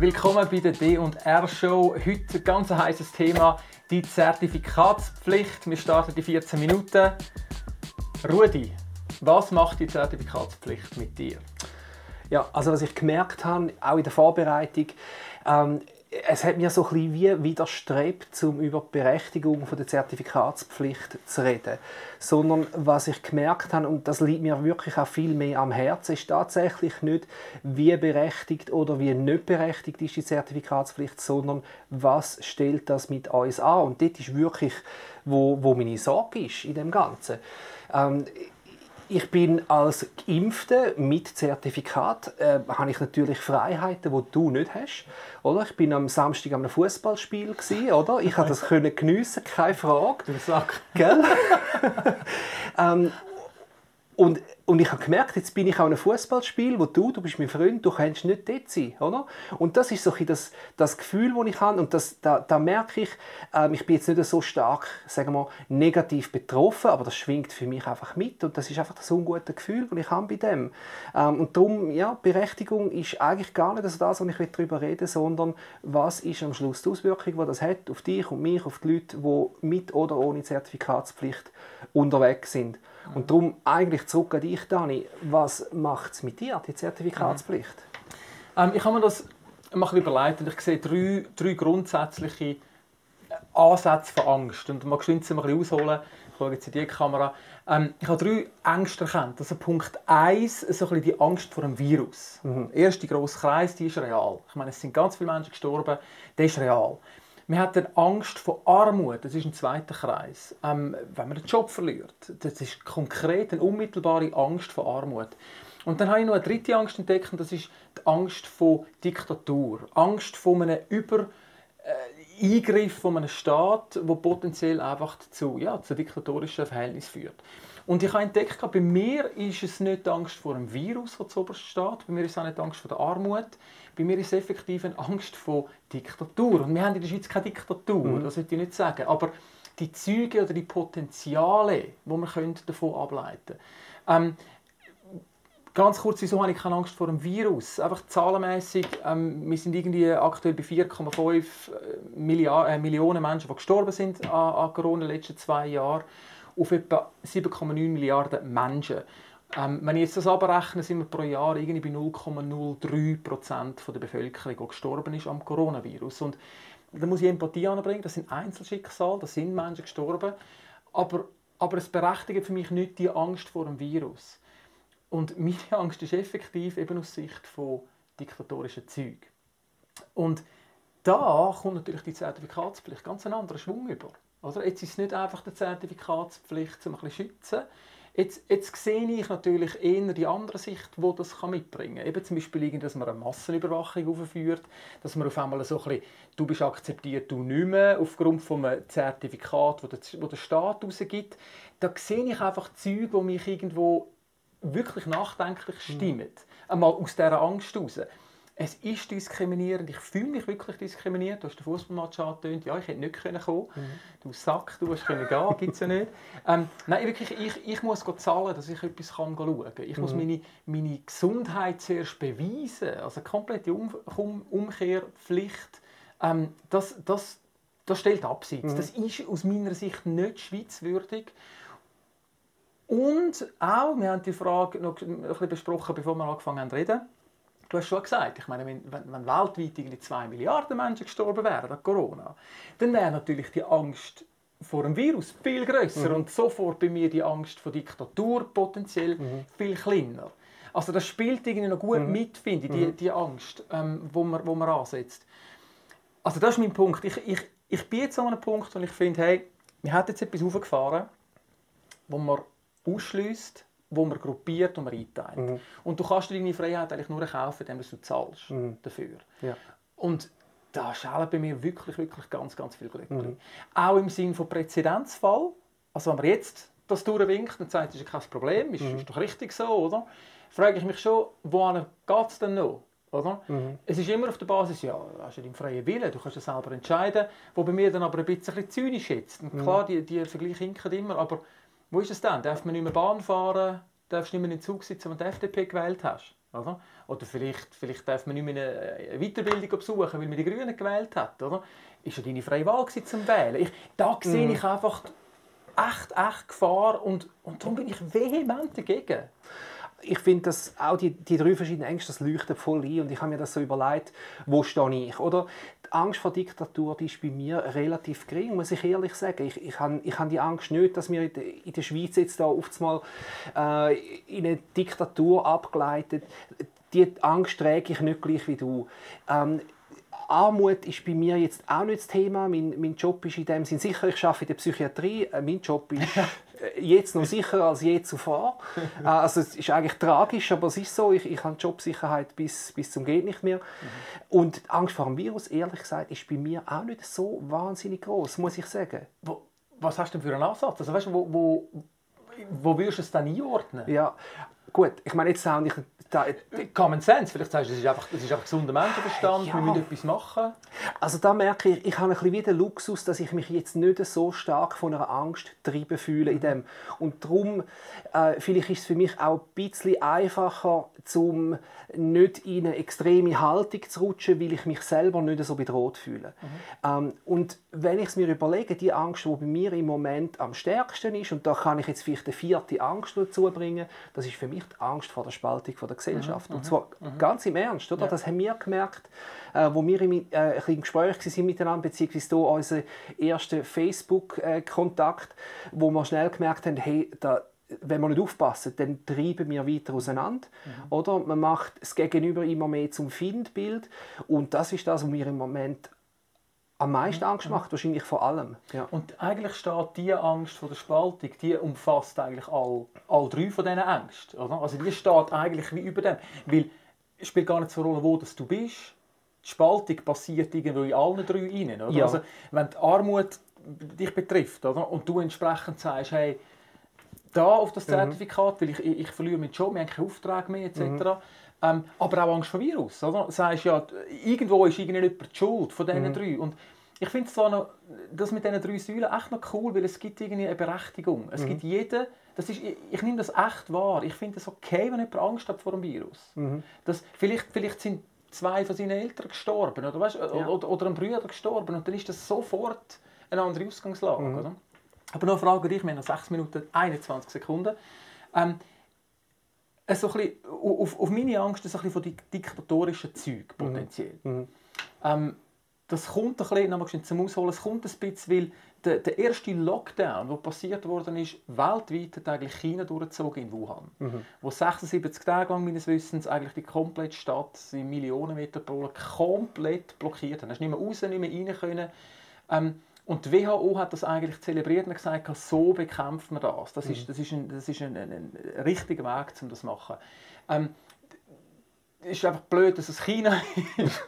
Willkommen bei der D&R Show. Heute ein ganz heißes Thema, die Zertifikatspflicht. Wir starten die 14 Minuten. Rudi, was macht die Zertifikatspflicht mit dir? Ja, also was ich gemerkt habe, auch in der Vorbereitung, ähm, es hat mir so ein bisschen wie widerstrebt, um über die Berechtigung von der Zertifikatspflicht zu reden. Sondern was ich gemerkt habe, und das liegt mir wirklich auch viel mehr am Herzen, ist tatsächlich nicht, wie berechtigt oder wie nicht berechtigt ist die Zertifikatspflicht, sondern was stellt das mit uns an? Und das ist wirklich, wo, wo meine Sorge ist in dem Ganzen. Ähm, ich bin als Geimpfte mit Zertifikat, äh, habe ich natürlich Freiheiten, die du nicht hast. Oder? Ich bin am Samstag am Fußballspiel oder? Ich konnte das können geniessen, keine Frage. Du Sack. Gell? ähm, und und ich habe gemerkt, jetzt bin ich auch in einem Fußballspiel, wo du, du bist mein Freund, du kannst nicht dort sein, oder? Und das ist so ein das, das Gefühl, das ich habe. Und das, da, da merke ich, ähm, ich bin jetzt nicht so stark, sagen wir, negativ betroffen, aber das schwingt für mich einfach mit. Und das ist einfach das ungute Gefühl, das ich habe bei dem. Ähm, und darum, ja, Berechtigung ist eigentlich gar nicht das, was ich darüber reden will, sondern was ist am Schluss die Auswirkung, die das hat auf dich und mich, auf die Leute, die mit oder ohne Zertifikatspflicht unterwegs sind. Und darum eigentlich zurück an dich, Dani. Was macht es mit dir, die Zertifikatspflicht? Ähm, ich habe mir das mal überlegt und ich sehe drei, drei grundsätzliche Ansätze von Angst. Und man kann es ein bisschen ausholen. Ich schaue jetzt in die Kamera. Ähm, ich habe drei Ängste erkannt. Also Punkt 1, so ein die Angst vor dem Virus. Mhm. Der erste grosse Kreis, die ist real. Ich meine, es sind ganz viele Menschen gestorben. Der ist real. Man hat dann Angst vor Armut, das ist ein zweiter Kreis. Ähm, wenn man den Job verliert, das ist konkret eine unmittelbare Angst vor Armut. Und dann habe ich noch eine dritte Angst entdeckt, und das ist die Angst vor Diktatur. Angst vor einem Über- äh, Eingriff von einem Staat, der potenziell einfach zu, ja, zu diktatorischen Verhältnissen führt. Und ich habe entdeckt, bei mir ist es nicht die Angst vor einem Virus, das zuoberst steht. Bei mir ist es auch nicht die Angst vor der Armut. Bei mir ist es effektiv eine Angst vor Diktatur. Und wir haben in der Schweiz keine Diktatur, mhm. das will ich nicht sagen. Aber die Züge oder die Potenziale, die wir davon ableiten können. Ähm, ganz kurz, wieso habe ich keine Angst vor einem Virus? Einfach zahlenmäßig, ähm, wir sind irgendwie aktuell bei 4,5 äh, äh, Millionen Menschen, die gestorben sind an, an Corona in den letzten zwei Jahren auf etwa 7,9 Milliarden Menschen. Ähm, wenn ich jetzt das abrechne, sind wir pro Jahr irgendwie bei 0,03 Prozent der Bevölkerung, die gestorben ist am Coronavirus. Und da muss ich Empathie anbringen. Das sind Einzelschicksale, da sind Menschen gestorben. Aber, aber es berechtigt für mich nicht die Angst vor dem Virus. Und meine Angst ist effektiv eben aus Sicht von diktatorischen Zügen. Und da kommt natürlich die Zertifikatspflicht ganz einen anderen Schwung über. Oder? Jetzt ist es nicht einfach die Zertifikatspflicht, um ein bisschen zu schützen. Jetzt, jetzt sehe ich natürlich eher die andere Sicht, die das mitbringen kann. Eben zum Beispiel, dass man eine Massenüberwachung aufführt, dass man auf einmal so ein bisschen, du bist akzeptiert, du nicht mehr, aufgrund von einem Zertifikat, das der, der Staat rausgibt. Da sehe ich einfach Züge, die mich irgendwo wirklich nachdenklich mhm. stimmen. Mhm. Einmal aus dieser Angst heraus es ist diskriminierend. Ich fühle mich wirklich diskriminiert. Du hast den Fußballmatch angetönt. Ja, ich hätte nicht kommen können. Mhm. Du Sack, du hast können gehen. Gibt es ja nicht. Ähm, nein, wirklich, ich, ich muss zahlen, dass ich etwas kann schauen kann. Ich mhm. muss meine, meine Gesundheit zuerst beweisen. Also komplette um um Umkehrpflicht. Ähm, das, das, das stellt Abseits. Mhm. Das ist aus meiner Sicht nicht schweizwürdig. Und auch, wir haben die Frage noch ein bisschen besprochen, bevor wir angefangen haben zu reden Du hast schon gesagt, ich meine, wenn, wenn, weltweit irgendwie 2 Milliarden Menschen gestorben wären an Corona, dann wäre natürlich die Angst vor dem Virus viel größer mhm. und sofort bei mir die Angst vor Diktatur potenziell mhm. viel kleiner. Also das spielt irgendwie noch gut mhm. mit, finde ich, die, mhm. die Angst, ähm, wo, man, wo man ansetzt. Also das ist mein Punkt. Ich, ich, ich bin jetzt an einem Punkt, wo ich finde, hey, wir haben jetzt etwas aufgefahren, wo man ausschließt, wo man gruppiert und man einteilt. Mhm. Und du kannst deine Freiheit eigentlich nur kaufen, indem du zahlst mhm. dafür. Ja. Und da schälen bei mir wirklich, wirklich ganz, ganz viel Glück. Mhm. Auch im Sinne von Präzedenzfall. Also wenn man jetzt das durchwinkt und sagt, das ist kein Problem, ist, mhm. ist doch richtig so, oder? Frage ich mich schon, wohin geht es denn noch? Oder? Mhm. Es ist immer auf der Basis, ja, du hast ja deinen freien Willen, du kannst ja selber entscheiden, wo bei mir dann aber ein bisschen zynisch jetzt. Und klar, mhm. die, die Vergleiche hinken immer, aber wo ist es dann? Darf man nicht mehr Bahn fahren? Darfst du nicht mehr in den Zug sitzen, wenn du die FDP gewählt hast? Oder, oder vielleicht, vielleicht darf man nicht mehr eine Weiterbildung besuchen, weil man die Grünen gewählt hat. Oder? Ist ja deine freie Wahl zum Wählen. Ich, da sehe Mhm. ich einfach echt, echt Gefahr und, und darum bin ich vehement dagegen. ich finde, dass auch die, die drei verschiedenen Ängste, das leuchtet voll ein. Und ich habe mir das so überlegt, wo stehe ich? Oder die Angst vor Diktatur, die ist bei mir relativ gering, muss ich ehrlich sagen. Ich, ich, habe, ich habe die Angst nicht, dass wir in der, Schweiz jetzt da oft mal äh, in eine Diktatur abgleitet. Die Angst träge ich nicht gleich wie du. Ähm, Armut ist bei mir jetzt auch nicht das Thema. Mein, mein Job ist in dem Sinn sicher, ich arbeite in der Psychiatrie. Äh, Mein Job ist jetzt noch sicherer als je zuvor. Äh, Also es ist eigentlich tragisch, aber es ist so. Ich, ich habe Jobsicherheit bis, bis zum geht nicht mehr. Und die Angst vor dem Virus, ehrlich gesagt, ist bei mir auch nicht so wahnsinnig groß, muss ich sagen. Wo, was hast du denn für einen Ansatz? Also, weißt du, wo, wo, wo würdest du es dann einordnen? Ja, gut. Ich meine, jetzt sound ich da, Common Sense, vielleicht sagst du, das ist einfach, das ist einfach gesunder Menschenverstand, Ja. wir müssen etwas machen. Also da merke ich, ich habe ein bisschen wie den Luxus, dass ich mich jetzt nicht so stark von einer Angst treiben fühle in dem. Und darum, äh, vielleicht ist es für mich auch ein bisschen einfacher, zum nicht in eine extreme Haltung zu rutschen, weil ich mich selber nicht so bedroht fühle. Ähm, und wenn ich es mir überlege, die Angst, die bei mir im Moment am stärksten ist, und da kann ich jetzt vielleicht eine vierte Angst dazu bringen, das ist für mich die Angst vor der Spaltung von der Gesellschaft. Und zwar ganz im Ernst, oder? Ja. Das haben wir gemerkt, äh, wo wir im, äh, im Gespräch waren miteinander, beziehungsweise hier unser erster Facebook-Kontakt, wo wir schnell gemerkt haben, hey, da, wenn wir nicht aufpassen, dann treiben wir weiter auseinander. Oder? Man macht das Gegenüber immer mehr zum Findbild. Und das ist das, was mir im Moment am meisten Angst macht, wahrscheinlich vor allem. Ja. Und eigentlich steht diese Angst vor der Spaltung, die umfasst eigentlich all, all drei von diesen Ängsten. Oder? Also die steht eigentlich wie über dem. Weil es spielt gar nicht so eine Rolle, wo das du bist. Die Spaltung passiert irgendwo in allen drei rein. Oder? Ja. Also, wenn die Armut dich betrifft oder? und du entsprechend sagst, hey, da auf das Zertifikat, weil ich, ich, ich verliere meinen Job, wir haben keinen Auftrag mehr etc. Ähm, aber auch Angst vor Virus. Oder? Du sagst ja, irgendwo ist irgendjemand die Schuld von diesen drei. Und ich finde zwar noch, das mit diesen drei Säulen echt noch cool, weil es gibt irgendwie eine Berechtigung. Es gibt jeden, das ist, ich, ich nehme das echt wahr. Ich finde es okay, wenn jemand Angst hat vor dem Virus. Das, vielleicht, vielleicht sind zwei von seinen Eltern gestorben oder, weißt, Ja. oder, oder ein Bruder gestorben und dann ist das sofort eine andere Ausgangslage. Oder? Aber noch eine Frage an dich, wir haben noch 6 Minuten 21 Sekunden. Ähm, äh, so ein bisschen, auf, auf meine Angst ist ein bisschen von di- diktatorischen Zeug potenziell. Ähm, das kommt ein bisschen, nochmal zum Ausholen, es kommt ein bisschen, weil der, der erste Lockdown, der passiert worden ist, weltweit hat eigentlich China durchgezogen in Wuhan. Wo 76 Tage lang meines Wissens eigentlich die komplette Stadt, die Millionenmetropole, komplett blockiert haben. Da hast nicht mehr raus, nicht mehr rein können. Ähm, und die WHO hat das eigentlich zelebriert und gesagt, so bekämpft man das. Das ist, das ist, ein, das ist ein, ein, ein richtiger Weg, um das zu machen. Ähm, es ist einfach blöd, dass es China ist.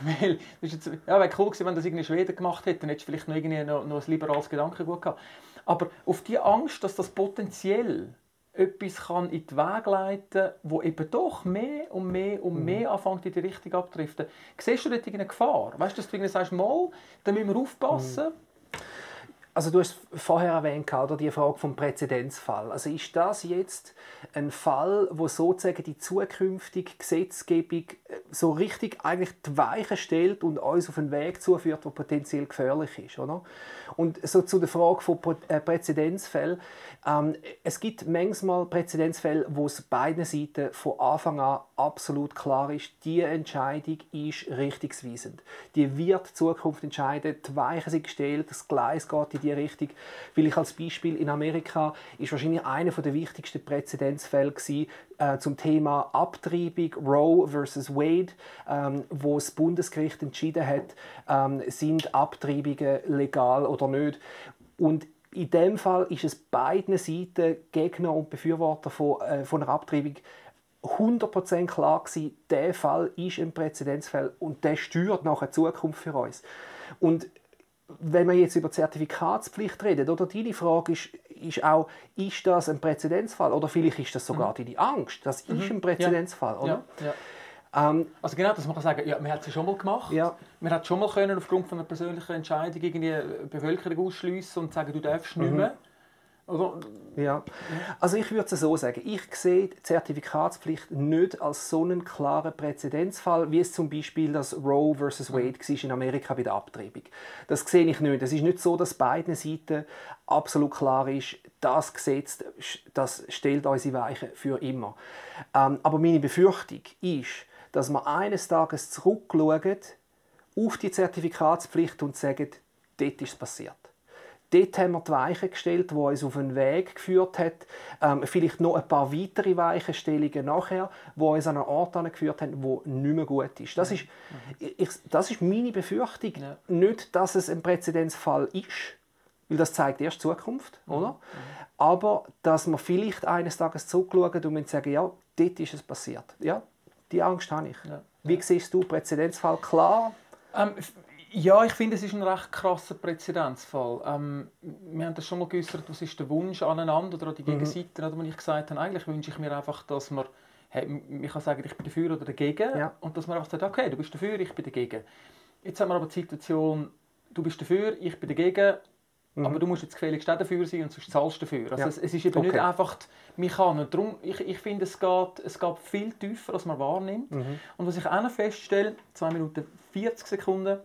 Weil, das jetzt, ja, wäre cool gewesen, wenn das irgendwie Schweden gemacht hätte, dann hättest du vielleicht noch, irgendwie noch, noch ein liberales Gedankengut gehabt. Aber auf die Angst, dass das potenziell etwas kann in die Wege leiten wo eben doch mehr und mehr und mehr anfängt in die Richtung abdriften. Siehst du dort irgendeine Gefahr? Weißt du, dass du irgendwie sagst, mal, da müssen wir aufpassen? Also du hast vorher erwähnt, oder die Frage vom Präzedenzfall. Also ist das jetzt ein Fall, wo sozusagen die zukünftige Gesetzgebung äh, so richtig eigentlich die Weichen stellt und uns auf einen Weg zuführt, der potenziell gefährlich ist, oder? Und so zu der Frage von Prä- äh, Präzedenzfällen. Ähm, es gibt manchmal Präzedenzfälle, wo es beiden Seiten von Anfang an absolut klar ist, die Entscheidung ist richtungsweisend. Die wird die Zukunft entscheiden, die Weichen sind gestellt, das Gleis geht in die Richtung. Will ich als Beispiel in Amerika ist wahrscheinlich einer der wichtigsten Präzedenzfälle gewesen, äh, zum Thema Abtreibung Roe versus Wade, ähm, wo das Bundesgericht entschieden hat, ähm, sind Abtreibungen legal oder nicht. Und in dem Fall ist es beiden Seiten, Gegner und Befürworter von, äh, von einer Abtreibung, 100% klar gewesen, der Fall ist ein Präzedenzfall und der steuert nachher die Zukunft für uns. Und wenn wir jetzt über Zertifikatspflicht reden, oder deine Frage ist, ist auch, ist das ein Präzedenzfall oder vielleicht ist das sogar deine Angst, das ist ein Präzedenzfall, oder? Ja, ja. Ähm, Also genau, dass man kann sagen, ja, man hat es ja schon mal gemacht. Ja. Man hat schon mal können aufgrund von einer persönlichen Entscheidung irgendwie Bevölkerung ausschliessen und sagen, du darfst nicht mehr. Also, Ja. Also ich würde es so sagen, ich sehe die Zertifikatspflicht nicht als so einen klaren Präzedenzfall, wie es zum Beispiel das Roe vs. Wade war in Amerika bei der Abtreibung. Das sehe ich nicht. Es ist nicht so, dass beiden Seiten absolut klar ist, das Gesetz das stellt unsere Weichen für immer. Ähm, aber meine Befürchtung ist, dass wir eines Tages zurückschauen auf die Zertifikatspflicht und sagen, dort ist es passiert. Dort haben wir die Weichen gestellt, die uns auf einen Weg geführt hat. Ähm, vielleicht noch ein paar weitere Weichenstellungen nachher, die uns an einen Ort geführt haben, der nicht mehr gut ist. Das ist, ich, das ist meine Befürchtung. Ja. Nicht, dass es ein Präzedenzfall ist, weil das zeigt erst die Zukunft, oder? Aber dass wir vielleicht eines Tages zurückschauen und sagen, ja, dort ist es passiert. Ja, die Angst habe ich. Ja. Wie siehst du Präzedenzfall? Klar? Ähm, ja, ich finde, es ist ein recht krasser Präzedenzfall. Ähm, wir haben das schon mal geäußert, was ist der Wunsch aneinander oder an die Mhm. Gegenseite, oder, wo ich gesagt habe, eigentlich wünsche ich mir einfach, dass man, hey, man kann sagen, ich bin dafür oder dagegen Ja. und dass man einfach sagt, okay, du bist dafür, ich bin dagegen. Jetzt haben wir aber die Situation, du bist dafür, ich bin dagegen, aber du musst jetzt gefälligst auch dafür sein und sonst zahlst du dafür. Also Mhm. Ja. es, es ist eben nicht Okay. einfach mich kann. Und darum, ich, ich finde, es geht, es geht viel tiefer, als man wahrnimmt. Mhm. Und was ich auch noch feststelle, 2 Minuten 40 Sekunden,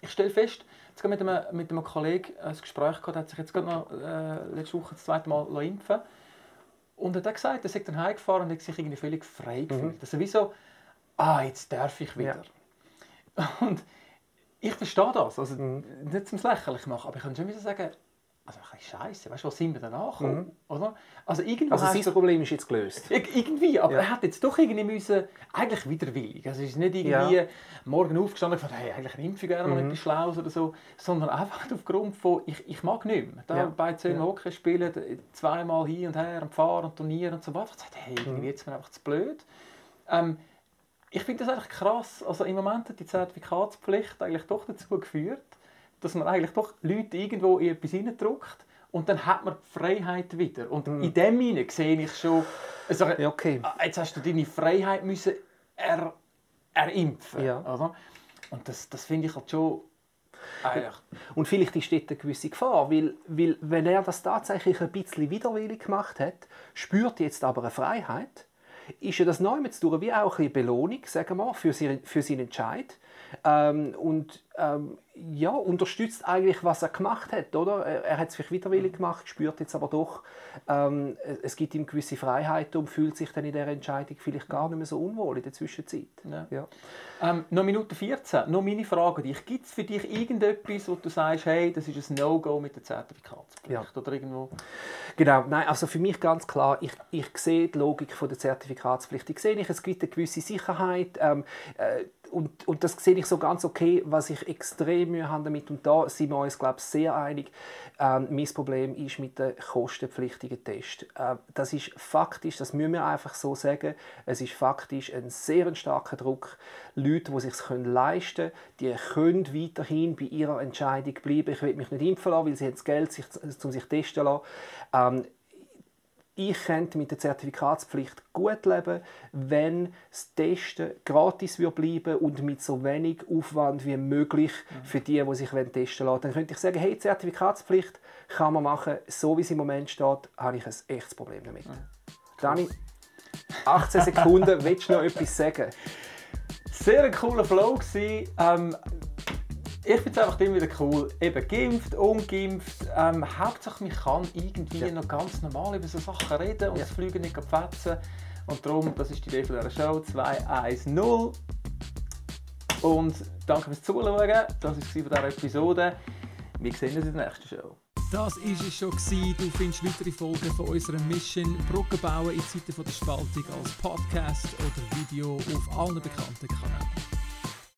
ich stelle fest, jetzt mit einem, mit einem Kollegen ein Gespräch gehabt, der hat sich jetzt gerade noch äh, letzte Woche das zweite Mal impfen und er hat gesagt, er sei dann heimgefahren und hat sich irgendwie völlig frei gefühlt. Also wie so, ah, jetzt darf ich wieder. Und ich verstehe das, also nicht zum Lächerlich machen, aber ich kann schon sagen, also ein bisschen Scheiße, weißt du, was sind wir danach gekommen, oder? Also irgendwo Also sein Problem ist jetzt gelöst. Ir- Irgendwie, aber Ja. er hat jetzt doch irgendwie müssen, eigentlich widerwillig. Also es ist nicht irgendwie Ja. Mhm. morgen aufgestanden und hey, eigentlich impfe ich gerne mal etwas Schlaues oder so, sondern einfach aufgrund von, ich, ich mag nicht mehr. Da Ja. bei zehn Ja. Hockey spielen, zweimal hin und her und fahren und turnieren und so, wo einfach gesagt, hey, Mhm. irgendwie jetzt mir einfach zu blöd. Ähm, ich finde das eigentlich krass. Also im Moment hat die Zertifikatspflicht eigentlich doch dazu geführt, dass man eigentlich doch Leute irgendwo in etwas hineindrückt und dann hat man die Freiheit wieder. Und in dem Sinne sehe ich schon, also, okay. ah, jetzt hast du deine Freiheit müssen er, erimpfen. Ja. Oder? Und das, das finde ich halt schon eigentlich... Und vielleicht ist dort eine gewisse Gefahr, weil, weil wenn er das tatsächlich ein bisschen widerwillig gemacht hat, spürt jetzt aber eine Freiheit, ist ja das Neumetz durch wie auch eine Belohnung, sagen wir, für, seinen, für seinen Entscheid. Ähm, und ähm, ja, unterstützt eigentlich, was er gemacht hat, oder? Er, er hat es vielleicht widerwillig gemacht, spürt jetzt aber doch, ähm, es gibt ihm gewisse Freiheiten und fühlt sich dann in der Entscheidung vielleicht gar nicht mehr so unwohl in der Zwischenzeit. Ja. Ja. Ähm, noch Minute 14, noch meine Frage dich. Gibt es für dich irgendetwas, wo du sagst, hey, das ist ein No-Go mit der Zertifikatspflicht? Ja. Oder irgendwo... Genau, nein, also für mich ganz klar, ich, ich sehe die Logik von der Zertifikatspflicht. Ich sehe nicht, es gibt eine gewisse Sicherheit ähm, äh, und, und das sehe ich so ganz okay, was ich extrem Mühe habe damit und da sind wir uns, glaube ich, sehr einig. Ähm, mein Problem ist mit den kostenpflichtigen Tests. Äh, das ist faktisch, das müssen wir einfach so sagen, es ist faktisch ein sehr starker Druck. Leute, die es sich leisten können, die können weiterhin bei ihrer Entscheidung bleiben. Ich will mich nicht impfen lassen, weil sie haben das Geld, sich, um sich testen zu lassen. Ähm, ich könnte mit der Zertifikatspflicht gut leben, wenn das Testen gratis bleiben und mit so wenig Aufwand wie möglich für die, die sich testen lassen. Dann könnte ich sagen, hey, Zertifikatspflicht kann man machen, so wie es im Moment steht, habe ich ein echtes Problem damit. Dani, 18 Sekunden, willst du noch etwas sagen? Sehr cooler Flow gewesen. Ähm, ich finde es einfach immer wieder cool. Eben geimpft, ungeimpft. Ähm, Hauptsache, man kann irgendwie Ja. noch ganz normal über so Sachen reden und Ja. das Fliegen nicht fetzen. Und darum, das ist die Idee von dieser Show 210. Und danke fürs Zuschauen. Das war von dieser Episode. Wir sehen uns in der nächsten Show. Das war es schon. gewesen. Du findest weitere Folgen von unserer Mission Brücken bauen in Zeiten von der Spaltung als Podcast oder Video auf allen bekannten Kanälen.